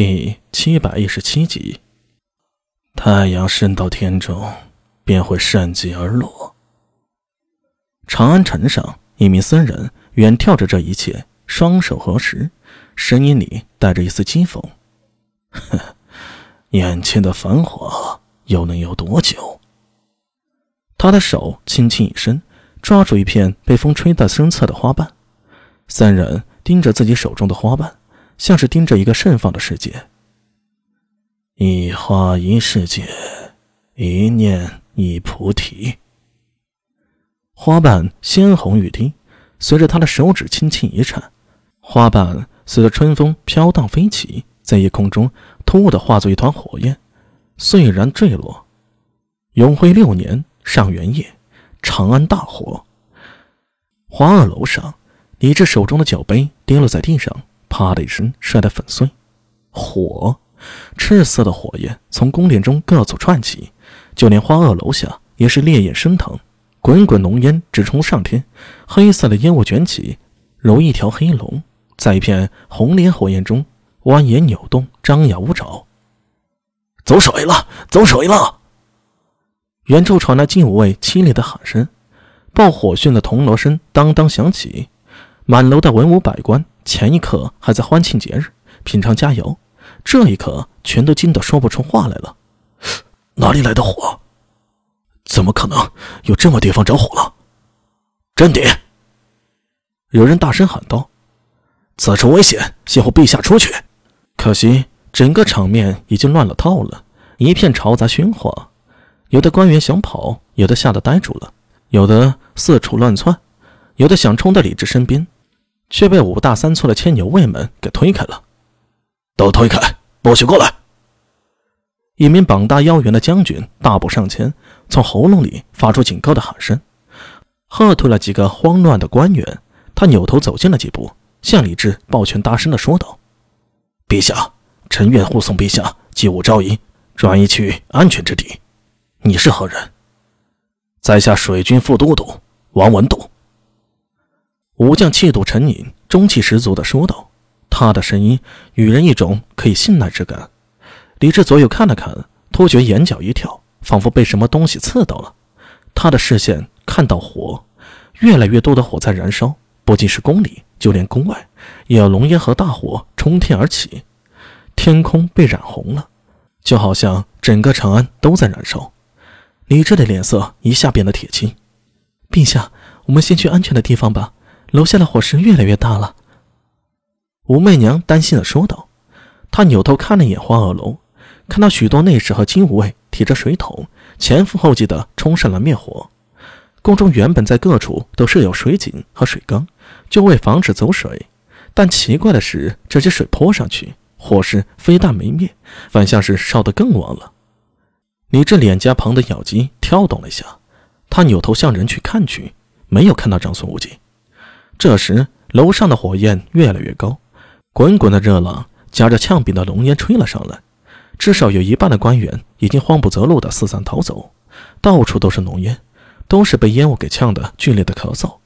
第七百一十七集。太阳升到天中，便会善极而落。长安城上，一名僧人远眺着这一切，双手合十，声音里带着一丝讥讽：“呵，眼前的繁华又能有多久？”他的手轻轻一伸，抓住一片被风吹得生侧的花瓣。僧人盯着自己手中的花瓣。像是盯着一个盛放的世界。一花一世界，一念一菩提。花瓣鲜红欲滴，随着他的手指轻轻一颤，花瓣随着春风飘荡飞起，在夜空中突兀的化作一团火焰，碎然坠落。永徽六年上元夜，长安大火。华二楼上，李治手中的酒杯跌落在地上。啪的一声，摔得粉碎。火，赤色的火焰从宫殿中各处窜起，就连花萼楼下也是烈焰升腾，滚滚浓烟直冲上天，黑色的烟雾卷起，如一条黑龙，在一片红莲火焰中蜿蜒扭动，张牙舞爪。走水了，走水了！远处传来金吾卫凄厉的喊声，爆火讯的铜锣声当当响起，满楼的文武百官。前一刻还在欢庆节日、品尝佳肴，这一刻全都惊得说不出话来了。哪里来的火？怎么可能有这么地方着火了？镇定！有人大声喊道：“此处危险，先护陛下出去。”可惜整个场面已经乱了套了，一片嘈杂喧哗。有的官员想跑，有的吓得呆住了，有的四处乱窜，有的想冲到李治身边。却被五大三粗的牵牛卫们给推开了，都推开，不许过来！一名膀大腰圆的将军大步上前，从喉咙里发出警告的喊声，喝退了几个慌乱的官员。他扭头走近了几步，向李治抱拳大声的说道：“陛下，臣愿护送陛下继武昭仪，转移去安全之地。你是何人？”在下水军副都督王文度。武将气度沉凝，中气十足地说道：“他的声音予人一种可以信赖之感。”李治左右看了看，突觉眼角一跳，仿佛被什么东西刺到了。他的视线看到火，越来越多的火在燃烧，不仅是宫里，就连宫外也有浓烟和大火冲天而起，天空被染红了，就好像整个长安都在燃烧。李治的脸色一下变得铁青。陛下，我们先去安全的地方吧。楼下的火势越来越大了，武媚娘担心的说道。她扭头看了一眼花萼楼，看到许多内侍和金吾卫提着水桶，前赴后继的冲上了灭火。宫中原本在各处都设有水井和水缸，就为防止走水。但奇怪的是，这些水泼上去，火势非但没灭，反像是烧得更旺了。李治脸颊旁的咬肌跳动了一下，他扭头向人去看去，没有看到长孙无忌。这时，楼上的火焰越来越高，滚滚的热浪夹着呛鼻的浓烟吹了上来。至少有一半的官员已经慌不择路的四散逃走，到处都是浓烟，都是被烟雾给呛得剧烈的咳嗽。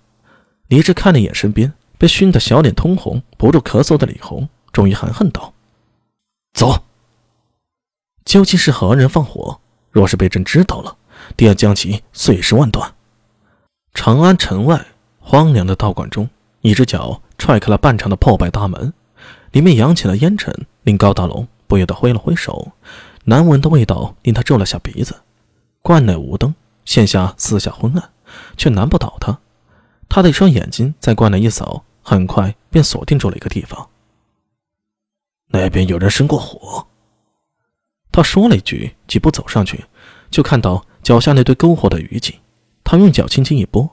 李治看了一眼身边被熏得小脸通红、不住咳嗽的李红，终于含恨道：“走。”究竟是何人放火？若是被朕知道了，定要将其碎尸万段。长安城外。荒凉的道观中，一只脚踹开了半长的破败大门，里面扬起了烟尘，令高大龙不由得挥了挥手。难闻的味道令他皱了下鼻子。观内无灯，线下四下昏暗，却难不倒他。他的一双眼睛在观内一扫，很快便锁定住了一个地方。那边有人生过火。他说了一句，几步走上去，就看到脚下那堆篝火的余烬。他用脚轻轻一拨。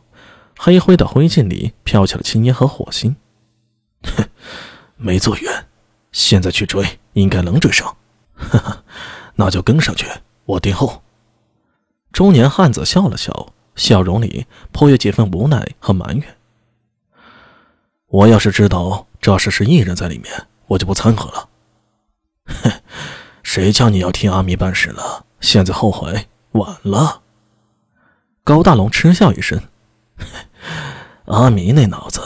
黑灰的灰烬里飘起了青烟和火星，哼，没走远，现在去追应该能追上，哈哈，那就跟上去，我殿后。中年汉子笑了笑，笑容里颇有几分无奈和埋怨。我要是知道这事是异人在里面，我就不掺和了。哼，谁叫你要替阿弥办事了？现在后悔晚了。高大龙嗤笑一声。阿弥那脑子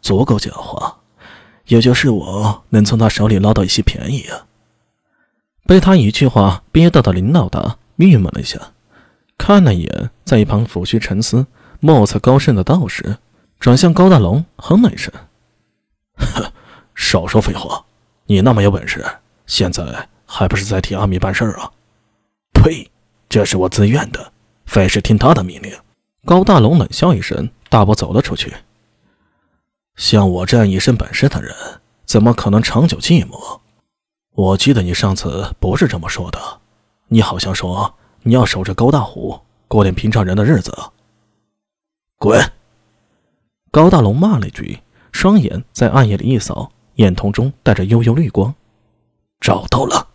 足够狡猾，也就是我能从他手里捞到一些便宜啊！被他一句话憋到的林老大郁闷了一下，看了一眼在一旁抚须沉思、貌似高深的道士，转向高大龙哼了一声：“哼，少说废话！你那么有本事，现在还不是在替阿米办事啊？”“呸！这是我自愿的，非是听他的命令。”高大龙冷笑一声，大步走了出去。像我这样一身本事的人，怎么可能长久寂寞？我记得你上次不是这么说的，你好像说你要守着高大虎，过点平常人的日子。滚！高大龙骂了一句，双眼在暗夜里一扫，眼瞳中带着幽幽绿光。找到了。